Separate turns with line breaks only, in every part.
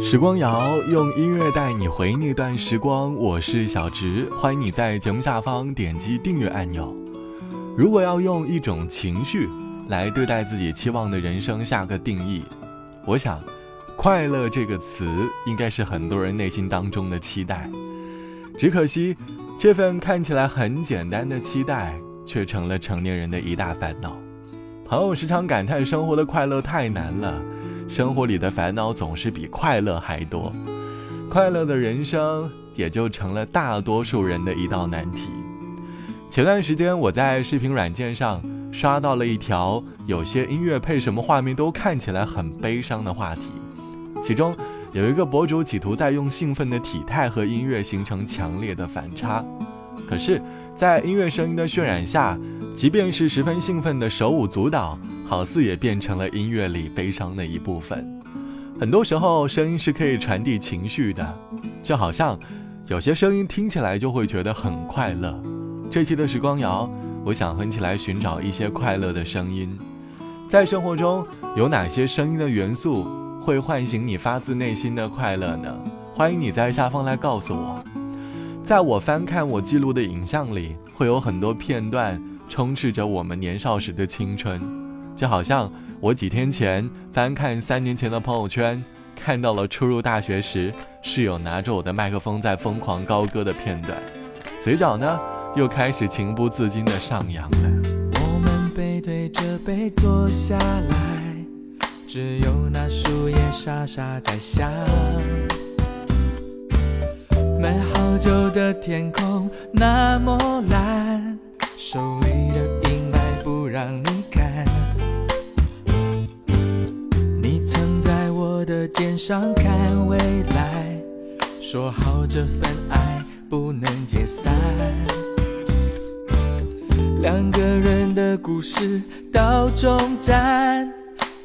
时光谣用音乐带你回那段时光，我是小植，欢迎你在节目下方点击订阅按钮。如果要用一种情绪来对待自己期望的人生下个定义，我想，快乐这个词应该是很多人内心当中的期待。只可惜，这份看起来很简单的期待，却成了成年人的一大烦恼。朋友时常感叹生活的快乐太难了。生活里的烦恼总是比快乐还多，快乐的人生也就成了大多数人的一道难题。前段时间我在视频软件上刷到了一条有些音乐配什么画面都看起来很悲伤的话题，其中有一个博主企图在用兴奋的体态和音乐形成强烈的反差，可是，在音乐声音的渲染下，即便是十分兴奋的手舞足蹈。好似也变成了音乐里悲伤的一部分。很多时候，声音是可以传递情绪的，就好像有些声音听起来就会觉得很快乐。这期的时光谣，我想哼起来寻找一些快乐的声音。在生活中，有哪些声音的元素会唤醒你发自内心的快乐呢？欢迎你在下方来告诉我。在我翻看我记录的影像里，会有很多片段充斥着我们年少时的青春。就好像我几天前翻看三年前的朋友圈，看到了初入大学时室友拿着我的麦克风在疯狂高歌的片段，嘴角呢又开始情不自禁的上扬了。
我们背对着背坐下来，只有那树叶沙沙在响。买好久的天空那么蓝，手里的阴霾不让你肩上看未来，说好这份爱不能解散。两个人的故事到终站，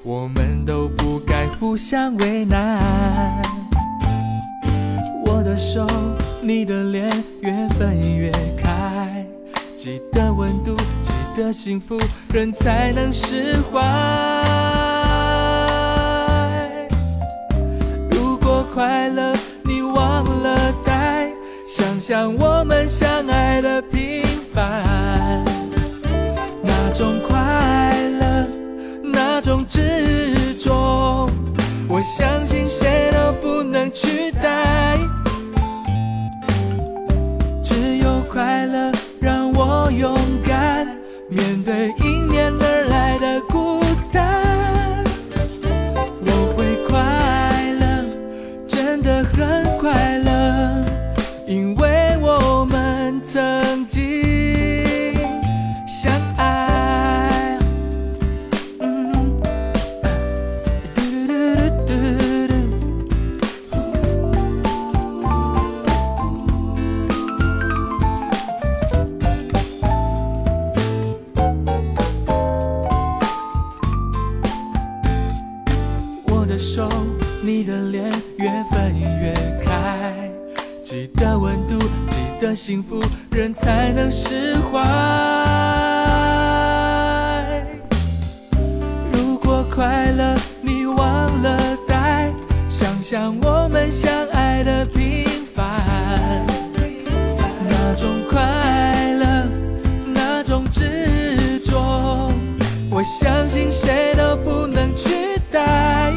我们都不该互相为难。我的手，你的脸，越分越开。记得温度，记得幸福，人才能释怀。像我们相爱的平凡。那种快乐，那种执着，我相信谁都不能取代。只有快乐，让我勇敢面对迎面的幸福，人才能释怀。如果快乐你忘了带，想想我们相爱的平凡。那种快乐，那种执着，我相信谁都不能取代。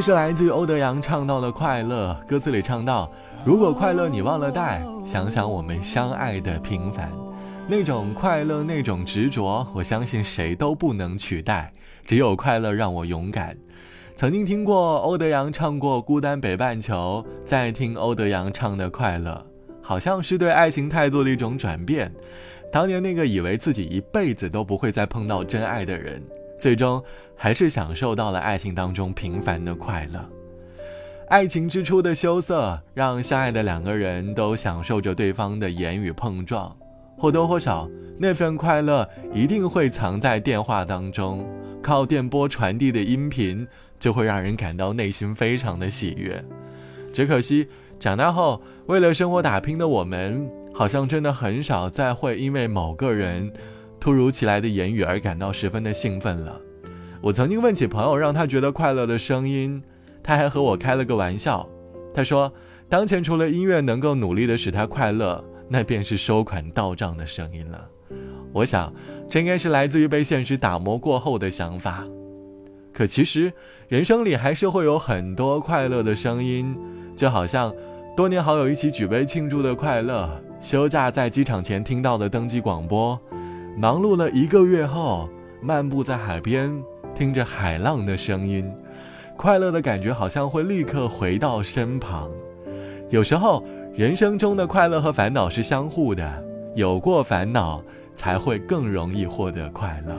这是来自于欧德阳唱到的快乐，歌词里唱到：“如果快乐你忘了带，想想我们相爱的平凡，那种快乐，那种执着，我相信谁都不能取代。只有快乐让我勇敢。”曾经听过欧德阳唱过《孤单北半球》，再听欧德阳唱的快乐，好像是对爱情态度的一种转变。当年那个以为自己一辈子都不会再碰到真爱的人。最终还是享受到了爱情当中平凡的快乐。爱情之初的羞涩，让相爱的两个人都享受着对方的言语碰撞，或多或少，那份快乐一定会藏在电话当中，靠电波传递的音频，就会让人感到内心非常的喜悦。只可惜，长大后为了生活打拼的我们，好像真的很少再会因为某个人突如其来的言语而感到十分的兴奋了。我曾经问起朋友让他觉得快乐的声音，他还和我开了个玩笑。他说，当前除了音乐能够努力的使他快乐，那便是收款到账的声音了。我想，这应该是来自于被现实打磨过后的想法。可其实，人生里还是会有很多快乐的声音。就好像多年好友一起举杯庆祝的快乐，休假在机场前听到的登机广播，忙碌了一个月后漫步在海边，听着海浪的声音，快乐的感觉好像会立刻回到身旁。有时候，人生中的快乐和烦恼是相互的，有过烦恼才会更容易获得快乐。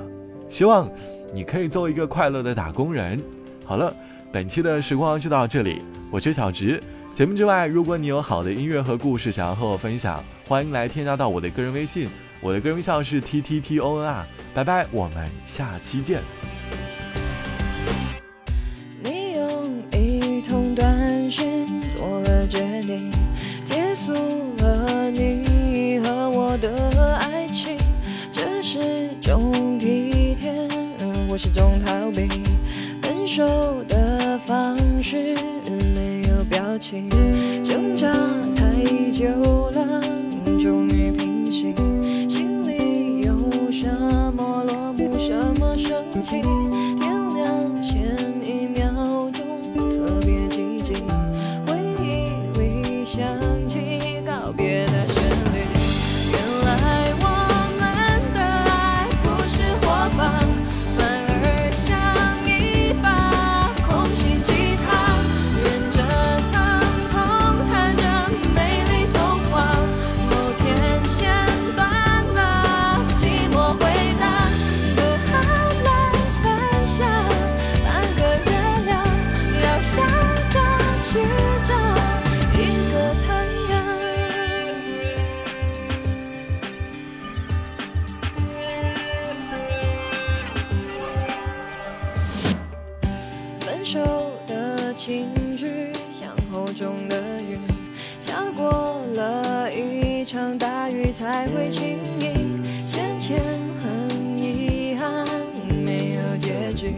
希望你可以做一个快乐的打工人。好了。本期的时光就到这里，我是小直。节目之外，如果你有好的音乐和故事想要和我分享，欢迎来添加到我的个人微信，我的个人微信是 t t t o n r。拜拜，我们下期见。
你用一通短信做了决定，结束了你和我的爱情，这是种体贴，我是种逃避，分手的。方式没有表情，挣扎太久了，终于平息。什么落幕，什么升起？情绪像厚重的云，下过了一场大雨才会轻易。先前很遗憾没有结局，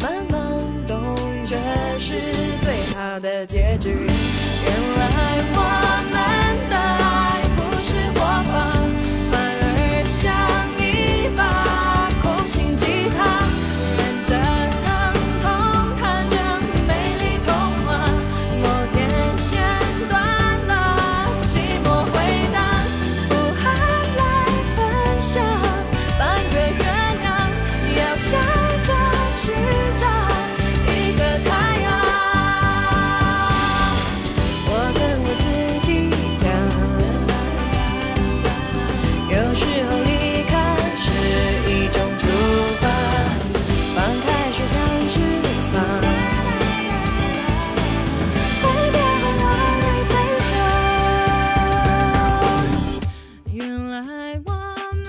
慢慢懂这是最好的结局。爱我们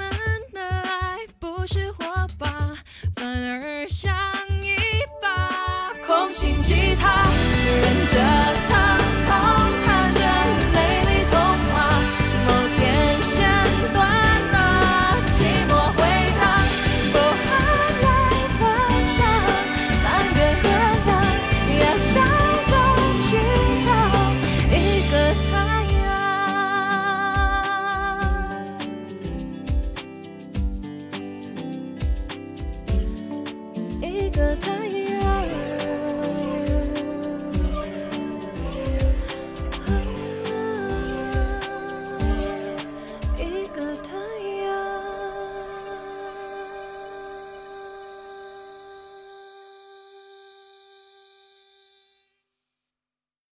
的爱不是火把，反而像一把空心吉他，跟着它。